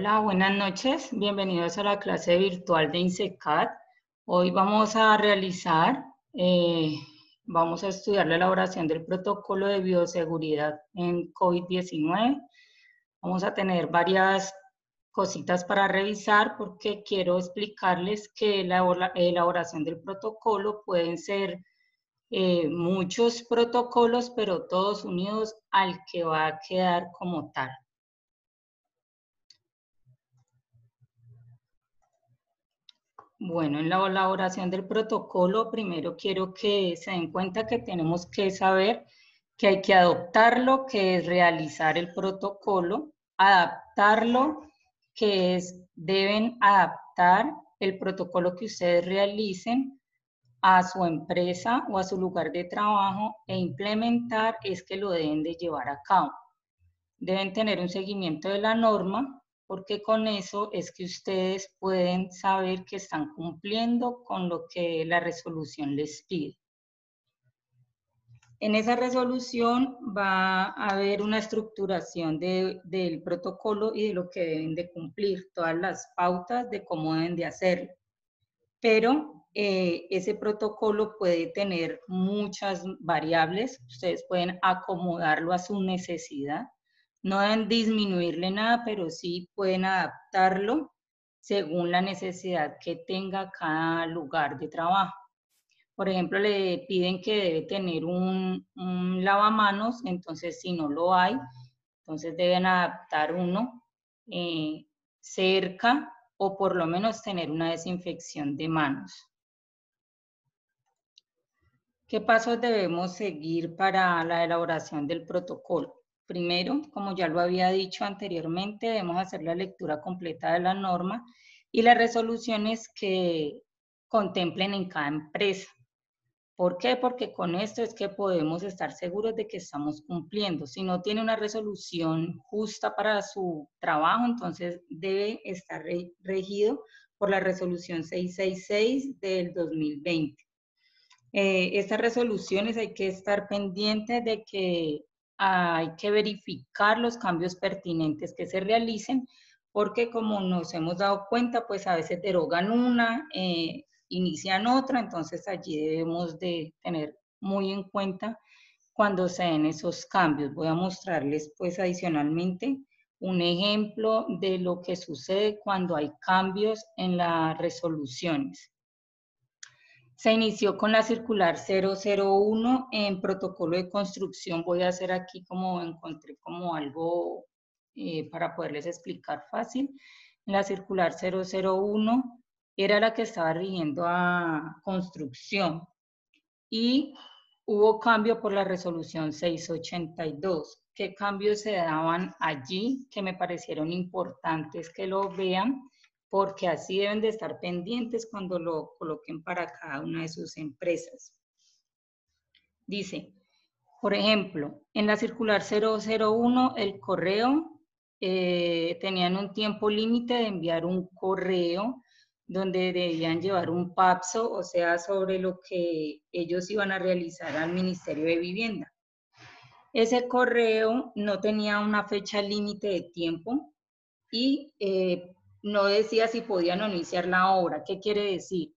Hola, buenas noches. Bienvenidos a la clase virtual de INSECAT. Hoy vamos a realizar, eh, vamos a estudiar la elaboración del protocolo de bioseguridad en COVID-19. Vamos a tener varias cositas para revisar porque quiero explicarles que la elaboración del protocolo pueden ser eh, muchos protocolos, pero todos unidos al que va a quedar como tal. Bueno, en la elaboración del protocolo, primero quiero que se den cuenta que tenemos que saber que hay que adoptarlo, que es realizar el protocolo, adaptarlo, que es deben adaptar el protocolo que ustedes realicen a su empresa o a su lugar de trabajo e implementar es que lo deben de llevar a cabo. Deben tener un seguimiento de la norma, porque con eso es que ustedes pueden saber que están cumpliendo con lo que la resolución les pide. En esa resolución va a haber una estructuración del protocolo y de lo que deben de cumplir, todas las pautas de cómo deben de hacerlo. Pero eh, ese protocolo puede tener muchas variables, ustedes pueden acomodarlo a su necesidad no deben disminuirle nada, pero sí pueden adaptarlo según la necesidad que tenga cada lugar de trabajo. Por ejemplo, le piden que debe tener un, lavamanos, entonces si no lo hay, entonces deben adaptar uno eh, cerca o por lo menos tener una desinfección de manos. ¿Qué pasos debemos seguir para la elaboración del protocolo? Primero, como ya lo había dicho anteriormente, debemos hacer la lectura completa de la norma y las resoluciones que contemplen en cada empresa. ¿Por qué? Porque con esto es que podemos estar seguros de que estamos cumpliendo. Si no tiene una resolución justa para su trabajo, entonces debe estar regido por la resolución 666 del 2020. Eh, estas resoluciones hay que estar pendientes de que hay que verificar los cambios pertinentes que se realicen, porque como nos hemos dado cuenta, pues a veces derogan una, eh, inician otra, entonces allí debemos de tener muy en cuenta cuando se den esos cambios. Voy a mostrarles pues adicionalmente un ejemplo de lo que sucede cuando hay cambios en las resoluciones. Se inició con la circular 001 en protocolo de construcción. Voy a hacer aquí como encontré como algo eh, para poderles explicar fácil. La circular 001 era la que estaba rigiendo a construcción y hubo cambio por la resolución 682. ¿Qué cambios se daban allí que me parecieron importantes que lo vean? Porque así deben de estar pendientes cuando lo coloquen para cada una de sus empresas. Dice, por ejemplo, en la circular 001, el correo, eh, tenían un tiempo límite de enviar un correo donde debían llevar un PAPSO, o sea, sobre lo que ellos iban a realizar al Ministerio de Vivienda. Ese correo no tenía una fecha límite de tiempo y eh, no decía si podían iniciar la obra. ¿Qué quiere decir?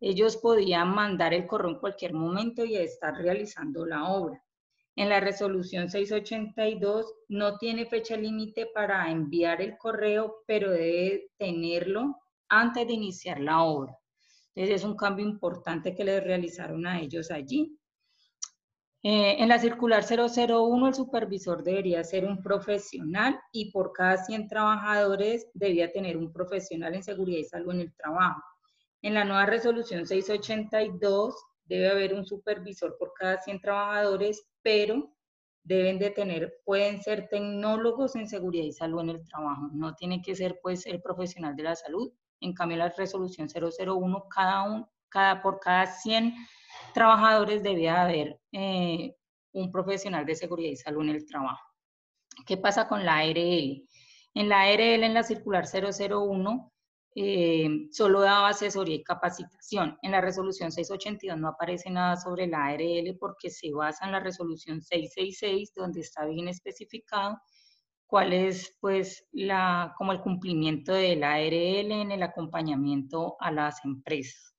Ellos podían mandar el correo en cualquier momento y estar realizando la obra. En la resolución 682 no tiene fecha límite para enviar el correo, pero debe tenerlo antes de iniciar la obra. Entonces es un cambio importante que les realizaron a ellos allí. Eh, en la circular 001, el supervisor debería ser un profesional y por cada 100 trabajadores debía tener un profesional en seguridad y salud en el trabajo. En la nueva resolución 682 debe haber un supervisor por cada 100 trabajadores, pero deben de tener, pueden ser tecnólogos en seguridad y salud en el trabajo. No tiene que ser pues el profesional de la salud. En cambio, la resolución 001, cada, un, cada por cada 100 trabajadores debía haber eh, un profesional de seguridad y salud en el trabajo. ¿Qué pasa con la ARL? En la ARL, en la circular 001, eh, solo daba asesoría y capacitación. En la resolución 682 no aparece nada sobre la ARL porque se basa en la resolución 666, donde está bien especificado cuál es pues la, como el cumplimiento de la ARL en el acompañamiento a las empresas.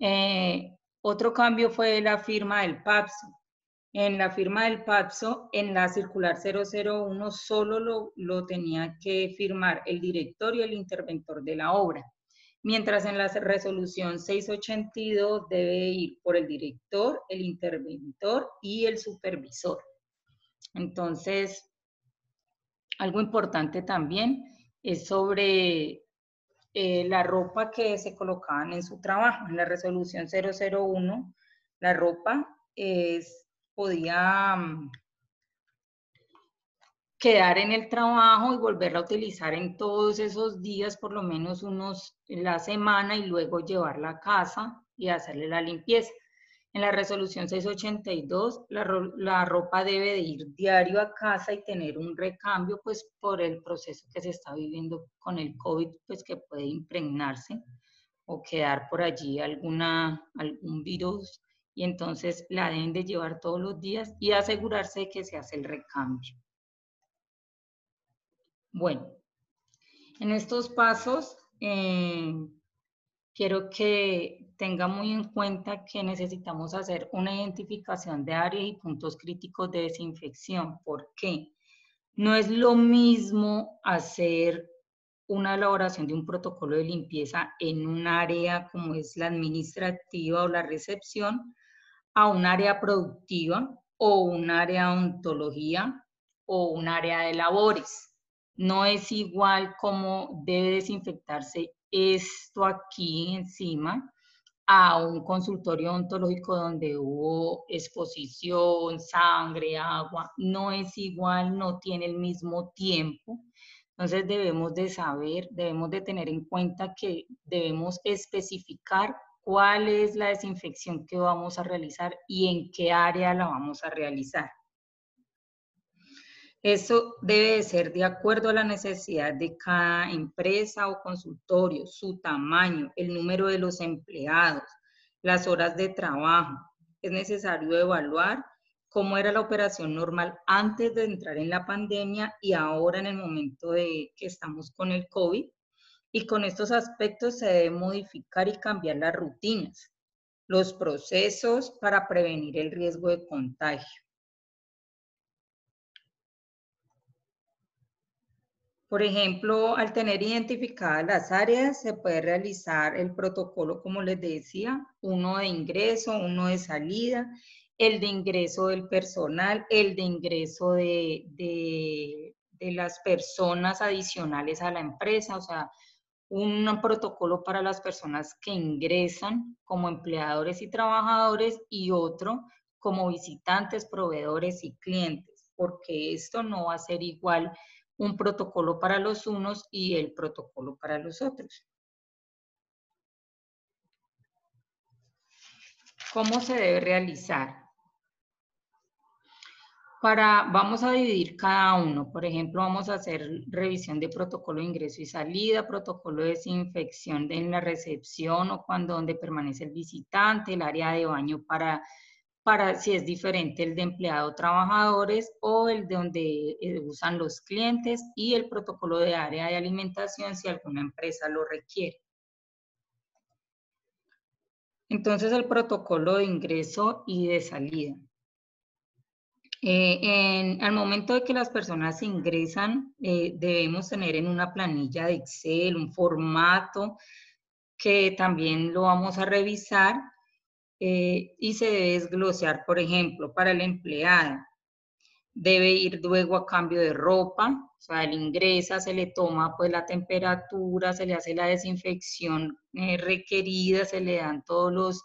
Eh, otro cambio fue la firma del PAPSO. En la firma del PAPSO, en la circular 001, solo lo, lo tenía que firmar el director y el interventor de la obra, mientras en la resolución 682 debe ir por el director, el interventor y el supervisor. Entonces, algo importante también es sobre eh, la ropa que se colocaban en su trabajo. En la resolución 001, la ropa es, podía mm, quedar en el trabajo y volverla a utilizar en todos esos días, por lo menos unos la semana, y luego llevarla a casa y hacerle la limpieza. En la resolución 682, la, la, ropa debe de ir diario a casa y tener un recambio, pues por el proceso que se está viviendo con el COVID, pues que puede impregnarse o quedar por allí alguna, algún virus y entonces la deben de llevar todos los días y asegurarse de que se hace el recambio. Bueno, en estos pasos eh, quiero que tenga muy en cuenta que necesitamos hacer una identificación de áreas y puntos críticos de desinfección. ¿Por qué? No es lo mismo hacer una elaboración de un protocolo de limpieza en un área como es la administrativa o la recepción a un área productiva o un área de ontología o un área de labores. No es igual como debe desinfectarse esto aquí encima a un consultorio ontológico donde hubo exposición, sangre, agua, no es igual, no tiene el mismo tiempo. Entonces debemos de saber, debemos de tener en cuenta que debemos especificar cuál es la desinfección que vamos a realizar y en qué área la vamos a realizar. Eso debe de ser de acuerdo a la necesidad de cada empresa o consultorio, su tamaño, el número de los empleados, las horas de trabajo. Es necesario evaluar cómo era la operación normal antes de entrar en la pandemia y ahora en el momento de que estamos con el COVID. Y con estos aspectos se debe modificar y cambiar las rutinas, los procesos para prevenir el riesgo de contagio. Por ejemplo, al tener identificadas las áreas, se puede realizar el protocolo, como les decía, uno de ingreso, uno de salida, el de ingreso del personal, el de ingreso de, de, las personas adicionales a la empresa, o sea, un protocolo para las personas que ingresan como empleadores y trabajadores y otro como visitantes, proveedores y clientes, porque esto no va a ser igual un protocolo para los unos y el protocolo para los otros. ¿Cómo se debe realizar? Para, vamos a dividir cada uno. Por ejemplo, vamos a hacer revisión de protocolo de ingreso y salida, protocolo de desinfección en la recepción o cuando donde permanece el visitante, el área de baño para para si es diferente el de empleado trabajadores o el de donde eh, usan los clientes y el protocolo de área de alimentación si alguna empresa lo requiere. Entonces el protocolo de ingreso y de salida. Eh, al momento de que las personas ingresan, eh, debemos tener en una planilla de Excel un formato que también lo vamos a revisar eh, y se debe desglosear, por ejemplo, para el empleado. Debe ir luego a cambio de ropa, o sea, él ingresa, se le toma pues la temperatura, se le hace la desinfección eh, requerida, se le dan todos los,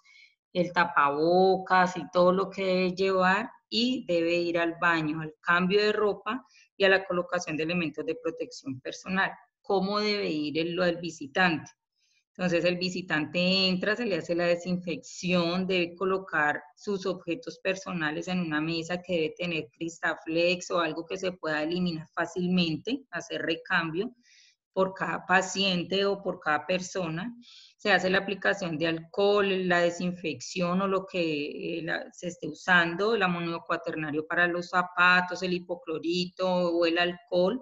el tapabocas y todo lo que debe llevar y debe ir al baño, al cambio de ropa y a la colocación de elementos de protección personal. ¿Cómo debe ir el, del visitante? Entonces el visitante entra, se le hace la desinfección, debe colocar sus objetos personales en una mesa que debe tener Cristaflex o algo que se pueda eliminar fácilmente, hacer recambio. por cada paciente o por cada persona. Se hace la aplicación de alcohol, la desinfección o lo que eh, se esté usando, el amonio cuaternario para los zapatos, el hipoclorito o el alcohol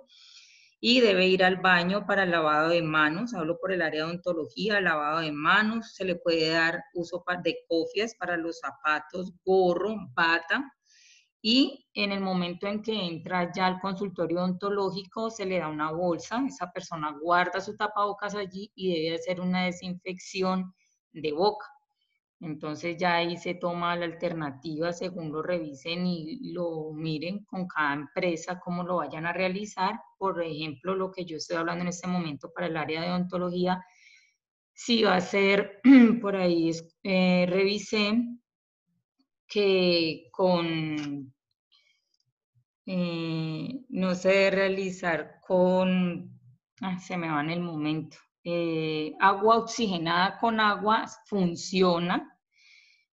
y debe ir al baño para lavado de manos. Hablo por el área de odontología, lavado de manos. Se le puede dar uso de cofias para los zapatos, gorro, bata. Y en el momento en que entra ya al consultorio odontológico, se le da una bolsa. Esa persona guarda su tapabocas allí y debe hacer una desinfección de boca. Entonces ya ahí se toma la alternativa según lo revisen y lo miren con cada empresa cómo lo vayan a realizar. Por ejemplo, lo que yo estoy hablando en este momento para el área de odontología, si va a ser, por ahí eh, revisé que con, eh, no sé, realizar con, se me va en el momento, eh, agua oxigenada con agua funciona,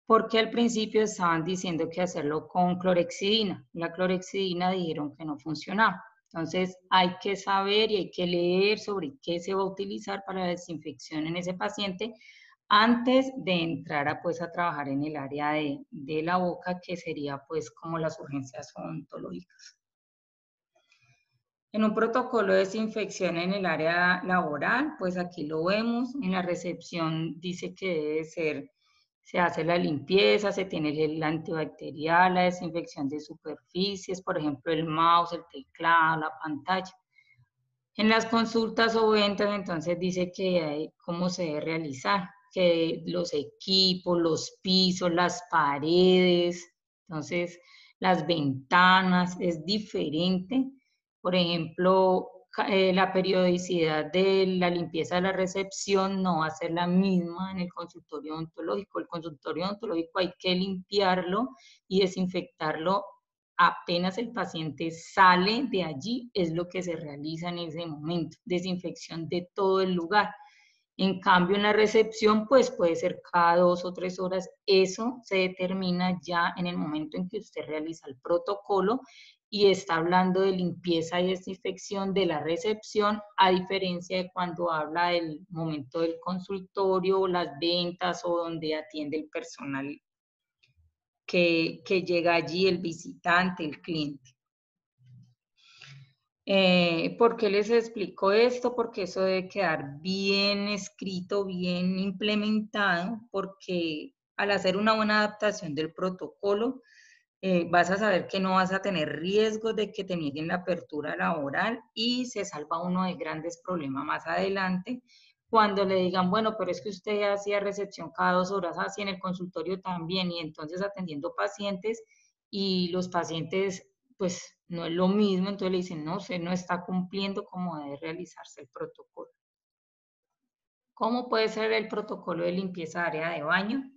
porque al principio estaban diciendo que hacerlo con clorexidina. La clorexidina dijeron que no funcionaba. Entonces hay que saber y hay que leer sobre qué se va a utilizar para la desinfección en ese paciente antes de entrar a, pues, a trabajar en el área de, de la boca, que sería pues como las urgencias odontológicas. En un protocolo de desinfección en el área laboral, pues aquí lo vemos, en la recepción dice que debe ser, se hace la limpieza, se tiene el antibacterial, la desinfección de superficies, por ejemplo, el mouse, el teclado, la pantalla. En las consultas o ventas, entonces dice que hay, cómo se debe realizar, que los equipos, los pisos, las paredes, entonces las ventanas, es diferente por ejemplo, eh, la periodicidad de la limpieza de la recepción no va a ser la misma en el consultorio odontológico. El consultorio odontológico hay que limpiarlo y desinfectarlo apenas el paciente sale de allí, es lo que se realiza en ese momento, desinfección de todo el lugar. En cambio, en la recepción, pues puede ser cada dos o tres horas. Eso se determina ya en el momento en que usted realiza el protocolo y está hablando de limpieza y desinfección de la recepción, a diferencia de cuando habla del momento del consultorio, las ventas o donde atiende el personal que, llega allí, el visitante, el cliente. Eh, ¿Por qué les explico esto? Porque eso debe quedar bien escrito, bien implementado, porque al hacer una buena adaptación del protocolo, eh, vas a saber que no vas a tener riesgo de que te nieguen la apertura laboral y se salva uno de grandes problemas más adelante cuando le digan, bueno, pero es que usted hacía recepción cada dos horas, así en el consultorio también, y entonces atendiendo pacientes y los pacientes, pues no es lo mismo, entonces le dicen, no, usted no está cumpliendo como debe realizarse el protocolo. ¿Cómo puede ser el protocolo de limpieza de área de baño?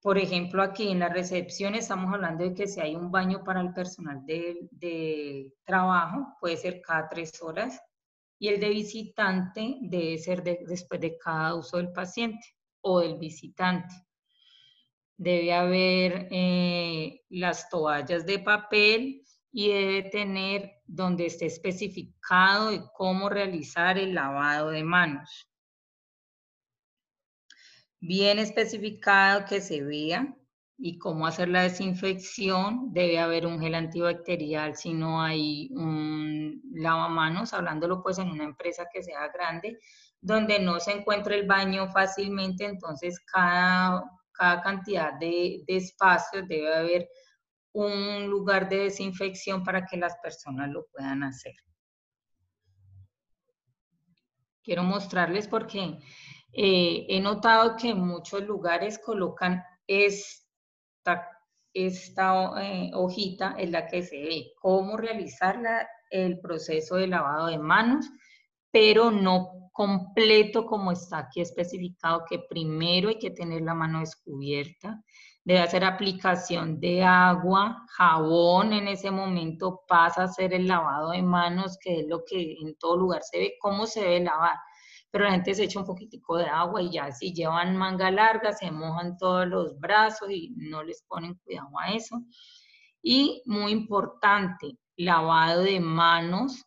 Por ejemplo, aquí en la recepción estamos hablando de que si hay un baño para el personal de, trabajo, puede ser cada tres horas, y el de visitante debe ser después de cada uso del paciente o del visitante. Debe haber eh, las toallas de papel y debe tener donde esté especificado de cómo realizar el lavado de manos bien especificado que se vea y cómo hacer la desinfección. Debe haber un gel antibacterial si no hay un lavamanos, hablándolo pues en una empresa que sea grande, donde no se encuentre el baño fácilmente, entonces cada, cada cantidad de, de espacios debe haber un lugar de desinfección para que las personas lo puedan hacer. Quiero mostrarles por qué eh, he notado que en muchos lugares colocan esta, esta eh, hojita en la que se ve cómo realizar el proceso de lavado de manos, pero no completo como está aquí especificado, que primero hay que tener la mano descubierta, debe hacer aplicación de agua, jabón, en ese momento pasa a hacer el lavado de manos, que es lo que en todo lugar se ve, cómo se debe lavar pero la gente se echa un poquitico de agua y ya si llevan manga larga se mojan todos los brazos y no les ponen cuidado a eso. Y muy importante, lavado de manos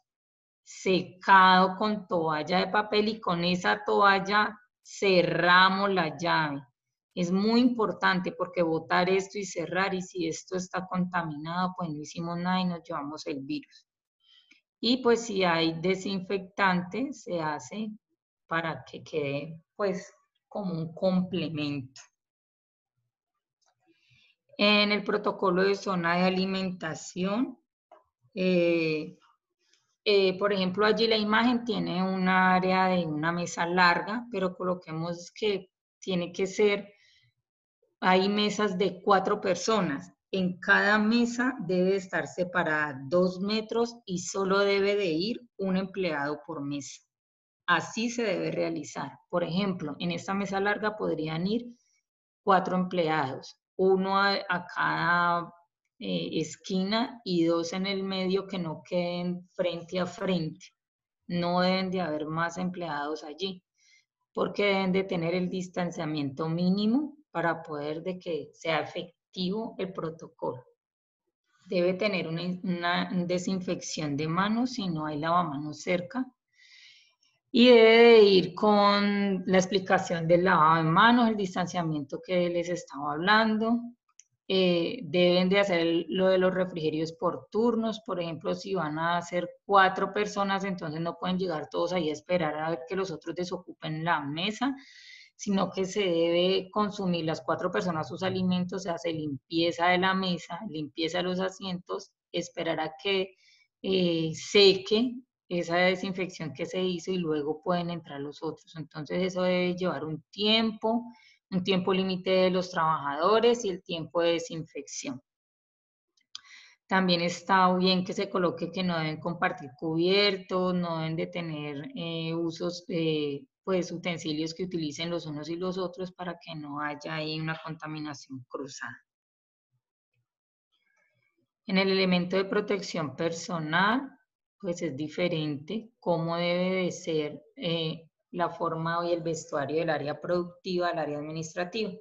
secado con toalla de papel y con esa toalla cerramos la llave. Es muy importante porque botar esto y cerrar y si esto está contaminado, pues no hicimos nada y nos llevamos el virus. Y pues si hay desinfectante, se hace para que quede pues como un complemento. En el protocolo de zona de alimentación, eh, eh, por ejemplo, allí la imagen tiene un área de una mesa larga, pero coloquemos que tiene que ser, hay mesas de cuatro personas. En cada mesa debe estar separada dos metros y solo debe de ir un empleado por mesa. Así se debe realizar. Por ejemplo, en esta mesa larga podrían ir cuatro empleados uno a, cada eh, esquina y dos en el medio que no queden frente a frente. No deben de haber más empleados allí, porque deben de tener el distanciamiento mínimo para poder de que sea efectivo el protocolo. Debe tener una, una desinfección de manos si no hay lavamanos cerca y debe de ir con la explicación del lavado de manos, el distanciamiento que les estaba hablando. Eh, deben de hacer lo de los refrigerios por turnos. Por ejemplo, si van a ser cuatro personas, entonces no pueden llegar todos ahí a esperar a ver que los otros desocupen la mesa, sino que se debe consumir las cuatro personas sus alimentos, se hace limpieza de la mesa, limpieza de los asientos, esperar a que eh, seque esa desinfección que se hizo y luego pueden entrar los otros. Entonces eso debe llevar un tiempo, un tiempo límite de los trabajadores y el tiempo de desinfección. También está bien que se coloque que no deben compartir cubiertos, no deben de tener eh, usos, eh, pues utensilios que utilicen los unos y los otros para que no haya ahí una contaminación cruzada. En el elemento de protección personal, pues es diferente, cómo debe de ser eh, la forma y el vestuario del área productiva al área administrativa.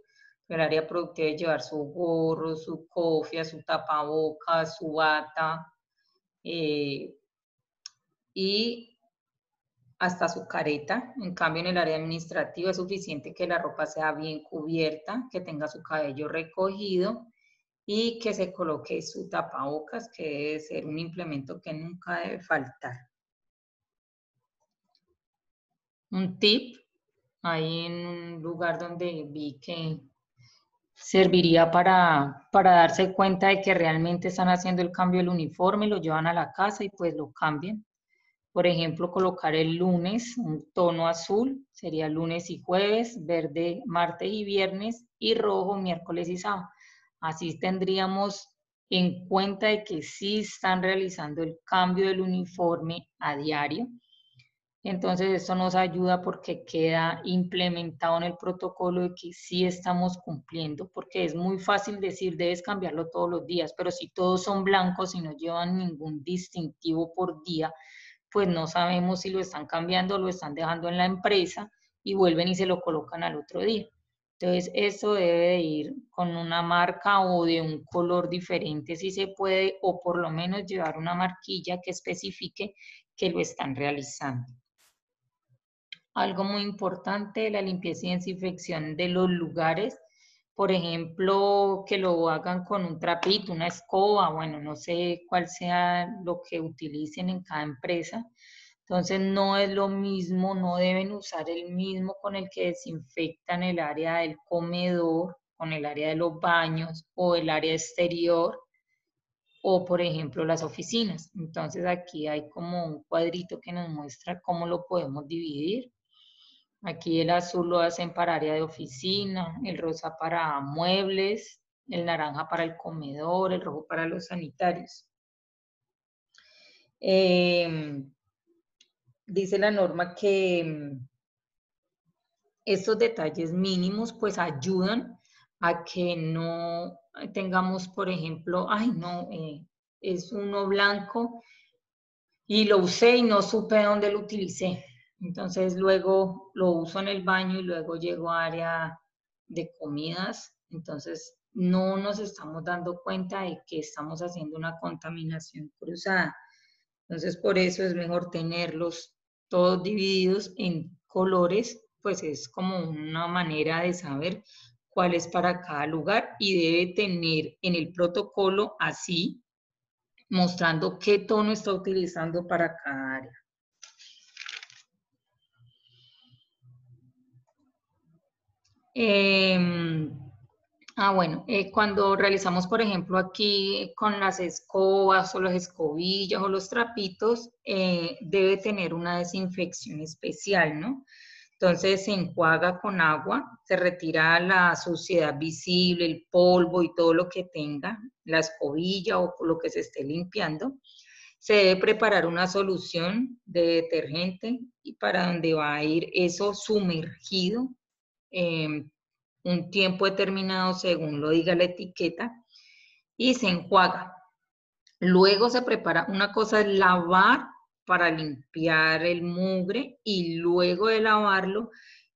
El área productiva debe llevar su gorro, su cofia, su tapabocas, su bata eh, y hasta su careta. En cambio, en el área administrativa es suficiente que la ropa sea bien cubierta, que tenga su cabello recogido y que se coloque su tapabocas, que debe ser un implemento que nunca debe faltar. Un tip, ahí en un lugar donde vi que serviría para, para darse cuenta de que realmente están haciendo el cambio del uniforme, lo llevan a la casa y pues lo cambian. Por ejemplo, colocar el lunes un tono azul, sería lunes y jueves, verde martes y viernes y rojo miércoles y sábado. Así tendríamos en cuenta de que sí están realizando el cambio del uniforme a diario. Entonces, esto nos ayuda porque queda implementado en el protocolo de que sí estamos cumpliendo, porque es muy fácil decir, debes cambiarlo todos los días, pero si todos son blancos y no llevan ningún distintivo por día, pues no sabemos si lo están cambiando o lo están dejando en la empresa y vuelven y se lo colocan al otro día. Entonces, eso debe de ir con una marca o de un color diferente si se puede, o por lo menos llevar una marquilla que especifique que lo están realizando. Algo muy importante, la limpieza y desinfección de los lugares. Por ejemplo, que lo hagan con un trapito, una escoba, bueno, no sé cuál sea lo que utilicen en cada empresa, entonces no es lo mismo, no deben usar el mismo con el que desinfectan el área del comedor, con el área de los baños o el área exterior o por ejemplo las oficinas. Entonces aquí hay como un cuadrito que nos muestra cómo lo podemos dividir. Aquí el azul lo hacen para área de oficina, el rosa para muebles, el naranja para el comedor, el rojo para los sanitarios. Eh, dice la norma que mm, estos detalles mínimos pues ayudan a que no tengamos, por ejemplo, ay no, eh, es uno blanco y lo usé y no supe dónde lo utilicé. Entonces luego lo uso en el baño y luego llego a área de comidas. Entonces no nos estamos dando cuenta de que estamos haciendo una contaminación cruzada. Entonces, por eso es mejor tenerlos todos divididos en colores, pues es como una manera de saber cuál es para cada lugar y debe tener en el protocolo así, mostrando qué tono está utilizando para cada área. Em, ah, bueno, eh, cuando realizamos, por ejemplo, aquí con las escobas o las escobillas o los trapitos, eh, debe tener una desinfección especial, ¿no? Entonces se enjuaga con agua, se retira la suciedad visible, el polvo y todo lo que tenga, la escobilla o lo que se esté limpiando. Se debe preparar una solución de detergente y para donde va a ir eso sumergido Em, un tiempo determinado según lo diga la etiqueta y se enjuaga. Luego se prepara, una cosa es lavar para limpiar el mugre y luego de lavarlo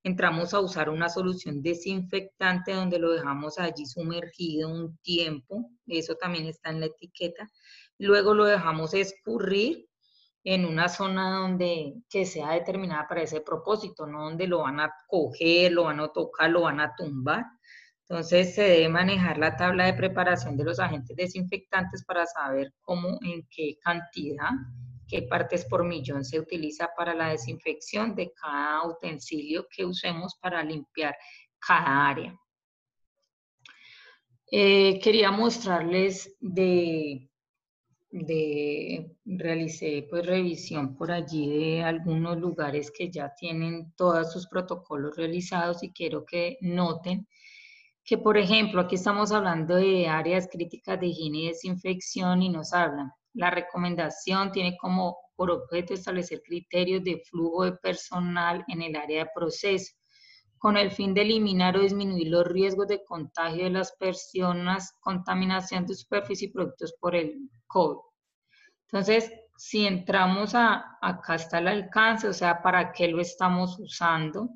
entramos a usar una solución desinfectante donde lo dejamos allí sumergido un tiempo, eso también está en la etiqueta, luego lo dejamos escurrir en una zona donde que sea determinada para ese propósito, no donde lo van a coger, lo van a tocar, lo van a tumbar. Entonces se debe manejar la tabla de preparación de los agentes desinfectantes para saber cómo, en qué cantidad, qué partes por millón se utiliza para la desinfección de cada utensilio que usemos para limpiar cada área. Eh, quería mostrarles de de realicé pues revisión por allí de algunos lugares que ya tienen todos sus protocolos realizados y quiero que noten que por ejemplo aquí estamos hablando de áreas críticas de higiene y desinfección y nos hablan la recomendación tiene como por objeto establecer criterios de flujo de personal en el área de proceso con el fin de eliminar o disminuir los riesgos de contagio de las personas, contaminación de superficie y productos por el COVID. Entonces, si entramos a, acá está el alcance, o sea, para qué lo estamos usando.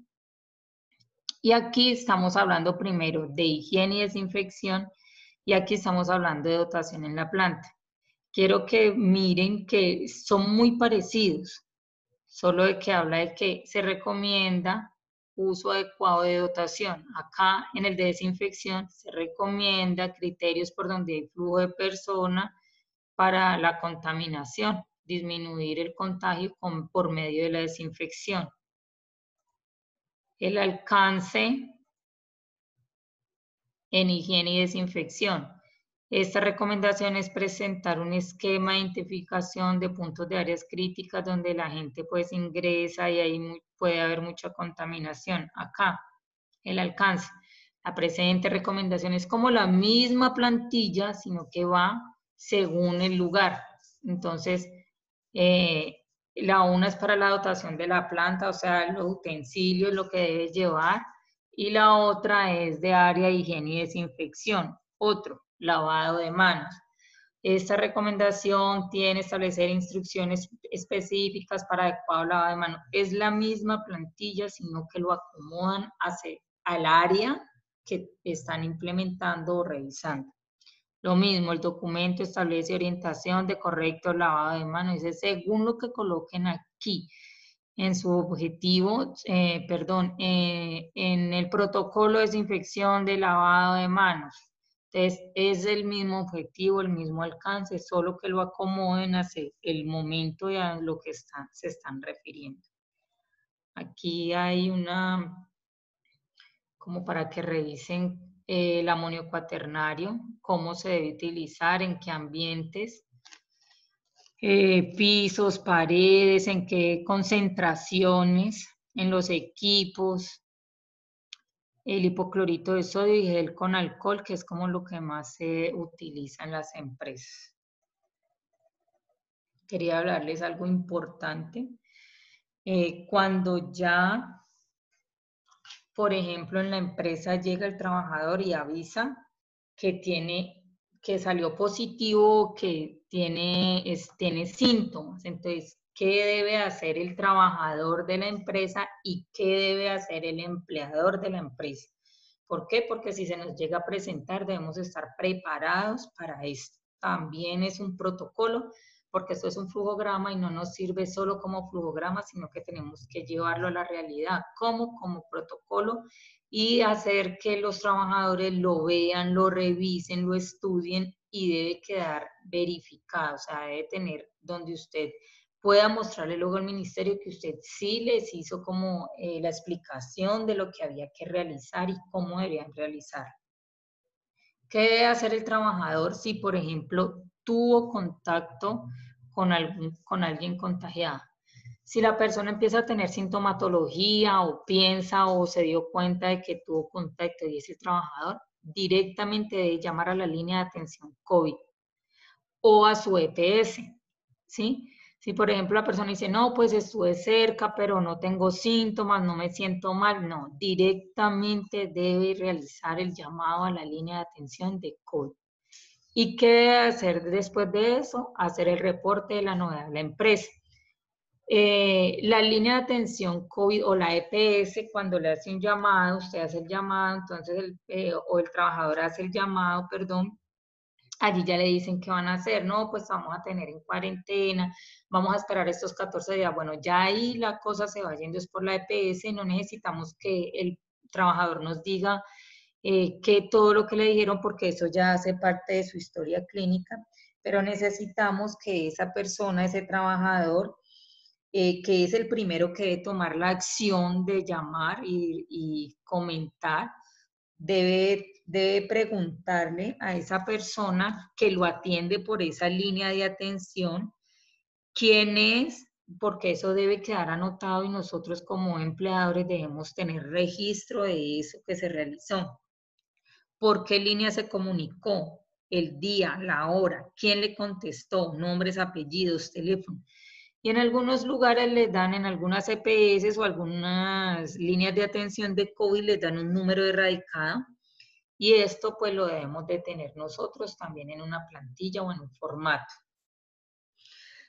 Y aquí estamos hablando primero de higiene y desinfección y aquí estamos hablando de dotación en la planta. Quiero que miren que son muy parecidos, solo de que habla de que se recomienda uso adecuado de dotación. Acá en el de desinfección se recomienda criterios por donde hay flujo de persona para la contaminación, disminuir el contagio por medio de la desinfección. El alcance en higiene y desinfección. Esta recomendación es presentar un esquema de identificación de puntos de áreas críticas donde la gente pues ingresa y ahí puede haber mucha contaminación. Acá, el alcance. La presente recomendación es como la misma plantilla, sino que va según el lugar. Entonces, eh, la una es para la dotación de la planta, o sea, los utensilios, lo que debes llevar, y la otra es de área de higiene y desinfección. Otro, lavado de manos. Esta recomendación tiene establecer instrucciones específicas para adecuado lavado de manos. Es la misma plantilla, sino que lo acomodan hacia, al área que están implementando o revisando. Lo mismo, el documento establece orientación de correcto lavado de manos. Dice, según lo que coloquen aquí en su objetivo, eh, perdón, eh, en el protocolo de desinfección de lavado de manos. Entonces, es el mismo objetivo, el mismo alcance, solo que lo acomoden hacia el momento y a lo que están, se están refiriendo. Aquí hay una, como para que revisen el amonio cuaternario, cómo se debe utilizar, en qué ambientes, eh, pisos, paredes, en qué concentraciones, en los equipos, el hipoclorito de sodio y gel con alcohol, que es como lo que más se utiliza en las empresas. Quería hablarles algo importante. Eh, cuando ya, por ejemplo, en la empresa llega el trabajador y avisa que tiene que salió positivo, que tiene, tiene síntomas. Entonces, ¿qué debe hacer el trabajador de la empresa y qué debe hacer el empleador de la empresa? ¿Por qué? Porque si se nos llega a presentar, debemos estar preparados para esto. También es un protocolo porque esto es un flujograma y no nos sirve solo como flujograma, sino que tenemos que llevarlo a la realidad, como como protocolo y hacer que los trabajadores lo vean, lo revisen, lo estudien y debe quedar verificado, o sea, debe tener donde usted pueda mostrarle luego al ministerio que usted sí les hizo como eh, la explicación de lo que había que realizar y cómo debían realizar. ¿Qué debe hacer el trabajador si, por ejemplo, tuvo contacto con, algún, con alguien contagiado? Si la persona empieza a tener sintomatología o piensa o se dio cuenta de que tuvo contacto y ese trabajador, directamente debe llamar a la línea de atención COVID o a su EPS, ¿sí? Si, por ejemplo, la persona dice, no, pues estuve cerca, pero no tengo síntomas, no me siento mal, no, directamente debe realizar el llamado a la línea de atención de COVID. ¿Y qué debe hacer después de eso? Hacer el reporte de la novedad de la empresa. Eh, la línea de atención COVID o la EPS, cuando le hace un llamado, usted hace el llamado, entonces, eh, o el trabajador hace el llamado, perdón, allí ya le dicen qué van a hacer, no, pues vamos a tener en cuarentena, vamos a esperar estos 14 días. Bueno, ya ahí la cosa se va yendo es por la EPS, no necesitamos que el trabajador nos diga eh, que todo lo que le dijeron, porque eso ya hace parte de su historia clínica, pero necesitamos que esa persona, ese trabajador, eh, que es el primero que debe tomar la acción de llamar y, y comentar, debe debe preguntarle a esa persona que lo atiende por esa línea de atención quién es, porque eso debe quedar anotado y nosotros como empleadores debemos tener registro de eso que se realizó. ¿Por qué línea se comunicó? El día, la hora, quién le contestó, nombres, apellidos, teléfono. Y en algunos lugares les dan, en algunas EPS o algunas líneas de atención de COVID, les dan un número de radicado y esto pues lo debemos de tener nosotros también en una plantilla o en un formato.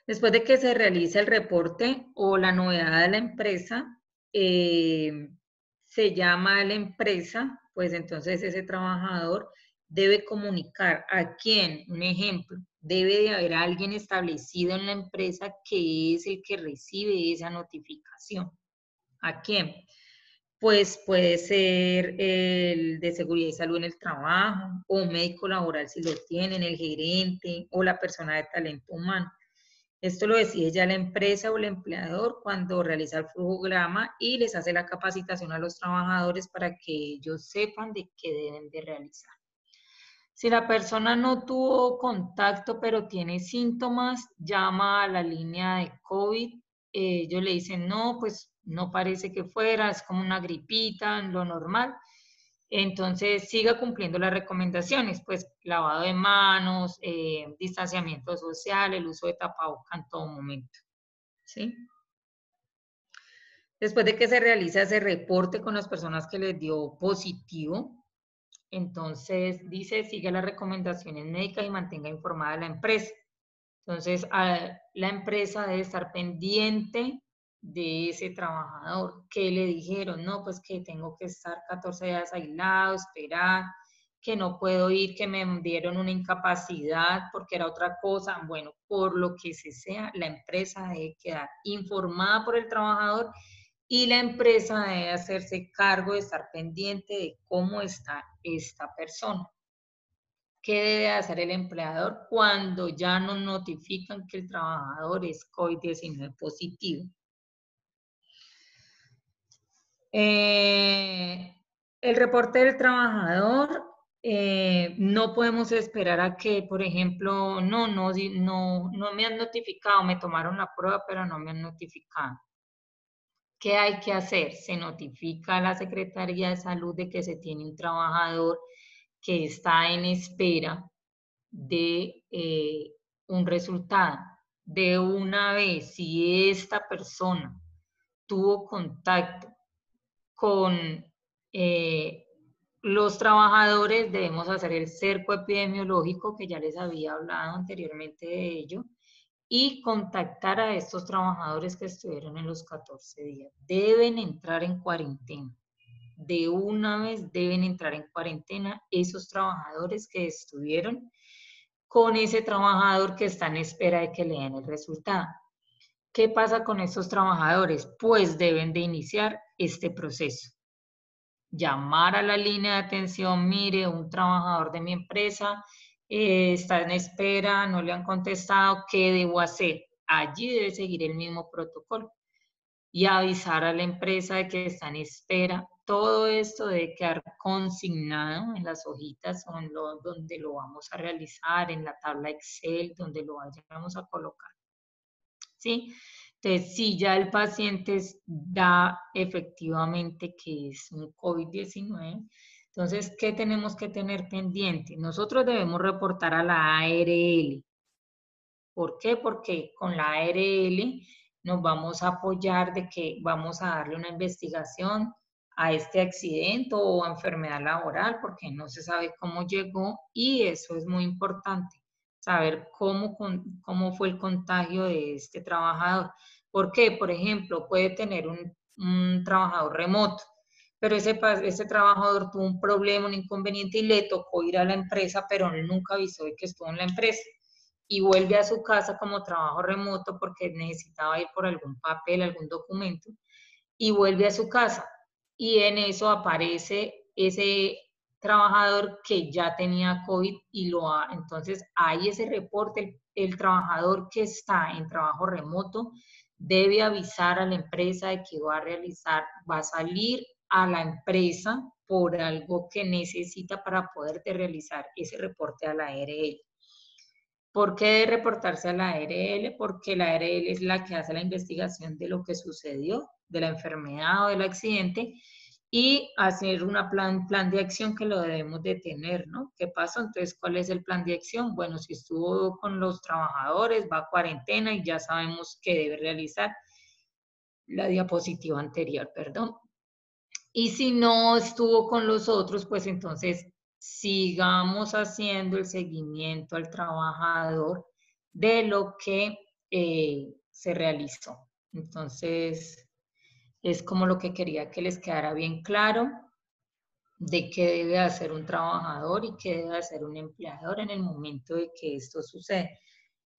Después de que se realice el reporte o la novedad de la empresa, eh, se llama a la empresa, pues entonces ese trabajador debe comunicar a quién, un ejemplo, debe de haber alguien establecido en la empresa que es el que recibe esa notificación. ¿A quién? pues puede ser el de seguridad y salud en el trabajo, o médico laboral si lo tienen, el gerente o la persona de talento humano. Esto lo decide ya la empresa o el empleador cuando realiza el flujograma y les hace la capacitación a los trabajadores para que ellos sepan de qué deben de realizar. Si la persona no tuvo contacto pero tiene síntomas, llama a la línea de COVID. Eh, ellos le dicen, no, pues no parece que fuera, es como una gripita, lo normal. Entonces, siga cumpliendo las recomendaciones, pues lavado de manos, eh, distanciamiento social, el uso de tapabocas en todo momento. ¿Sí? Después de que se realiza ese reporte con las personas que les dio positivo, entonces dice, sigue las recomendaciones médicas y mantenga informada a la empresa. Entonces, la empresa debe estar pendiente de ese trabajador. ¿Qué le dijeron? No, pues que tengo que estar 14 días aislado, esperar, que no puedo ir, que me dieron una incapacidad porque era otra cosa. Bueno, por lo que se sea, la empresa debe quedar informada por el trabajador y la empresa debe hacerse cargo de estar pendiente de cómo está esta persona. ¿Qué debe hacer el empleador cuando ya nos notifican que el trabajador es COVID-19 positivo? Eh, el reporte del trabajador, eh, no podemos esperar a que, por ejemplo, no, no, no, no me han notificado, me tomaron la prueba, pero no me han notificado. ¿Qué hay que hacer? Se notifica a la Secretaría de Salud de que se tiene un trabajador que está en espera de eh, un resultado. De una vez, si esta persona tuvo contacto con eh, los trabajadores debemos hacer el cerco epidemiológico, que ya les había hablado anteriormente de ello, y contactar a estos trabajadores que estuvieron en los 14 días. Deben entrar en cuarentena. De una vez deben entrar en cuarentena esos trabajadores que estuvieron con ese trabajador que está en espera de que le den el resultado. ¿Qué pasa con estos trabajadores? Pues deben de iniciar este proceso. Llamar a la línea de atención, mire, un trabajador de mi empresa eh, está en espera, no le han contestado, ¿qué debo hacer? Allí debe seguir el mismo protocolo y avisar a la empresa de que está en espera. Todo esto debe quedar consignado en las hojitas donde lo vamos a realizar, en la tabla Excel, donde lo vayamos a colocar. ¿Sí? Entonces, si ya el paciente da efectivamente que es un COVID-19, entonces, ¿qué tenemos que tener pendiente? Nosotros debemos reportar a la ARL. ¿Por qué? Porque con la ARL nos vamos a apoyar de que vamos a darle una investigación a este accidente o enfermedad laboral, porque no se sabe cómo llegó y eso es muy importante, saber cómo, cómo fue el contagio de este trabajador. ¿Por qué? Por ejemplo, puede tener un, un trabajador remoto, pero ese, ese trabajador tuvo un problema, un inconveniente y le tocó ir a la empresa, pero él nunca avisó de que estuvo en la empresa y vuelve a su casa como trabajo remoto porque necesitaba ir por algún papel, algún documento, y vuelve a su casa. Y en eso aparece ese trabajador que ya tenía COVID y lo ha, entonces hay ese reporte, el, el trabajador que está en trabajo remoto debe avisar a la empresa de que va a realizar, va a salir a la empresa por algo que necesita para poder realizar ese reporte a la ARL. ¿Por qué debe reportarse a la ARL? Porque la ARL es la que hace la investigación de lo que sucedió, de la enfermedad o del accidente, y hacer una plan, plan de acción que lo debemos de tener, ¿no? ¿Qué pasó? Entonces, ¿cuál es el plan de acción? Bueno, si estuvo con los trabajadores, va a cuarentena y ya sabemos qué debe realizar. La diapositiva anterior, perdón. Y si no estuvo con los otros, pues entonces sigamos haciendo el seguimiento al trabajador de lo que eh, se realizó. Entonces, es como lo que quería que les quedara bien claro de qué debe hacer un trabajador y qué debe hacer un empleador en el momento de que esto sucede.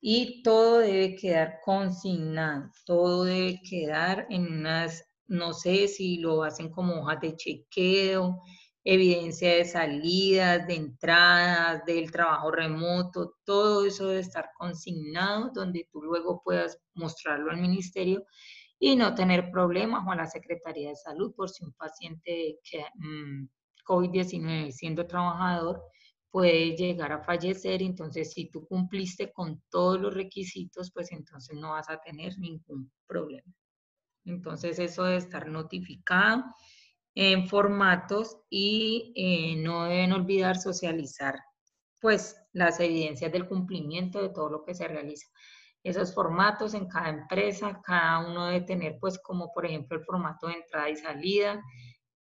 Y todo debe quedar consignado, todo debe quedar en unas, no sé si lo hacen como hojas de chequeo, evidencia de salidas, de entradas, del trabajo remoto, todo eso debe estar consignado donde tú luego puedas mostrarlo al ministerio y no tener problemas con la Secretaría de Salud por si un paciente que mm, COVID-19 siendo trabajador puede llegar a fallecer, entonces si tú cumpliste con todos los requisitos, pues entonces no vas a tener ningún problema. Entonces eso debe estar notificado en formatos y eh, no deben olvidar socializar pues las evidencias del cumplimiento de todo lo que se realiza. Esos formatos en cada empresa, cada uno debe tener pues como por ejemplo el formato de entrada y salida.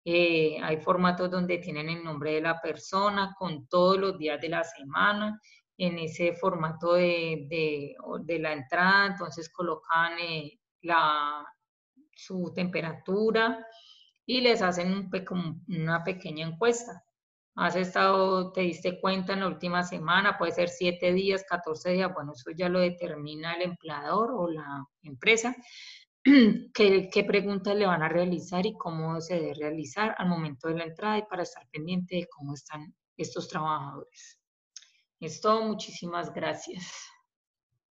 Eh, hay formatos donde tienen el nombre de la persona con todos los días de la semana. En ese formato de, de, de la entrada, entonces colocan eh, la, su temperatura, y les hacen una pequeña encuesta. Has estado, te diste cuenta en la última semana, puede ser 7 días, 14 días, bueno, eso ya lo determina el empleador o la empresa, qué, qué preguntas le van a realizar y cómo se debe realizar al momento de la entrada y para estar pendiente de cómo están estos trabajadores. Es todo, muchísimas gracias.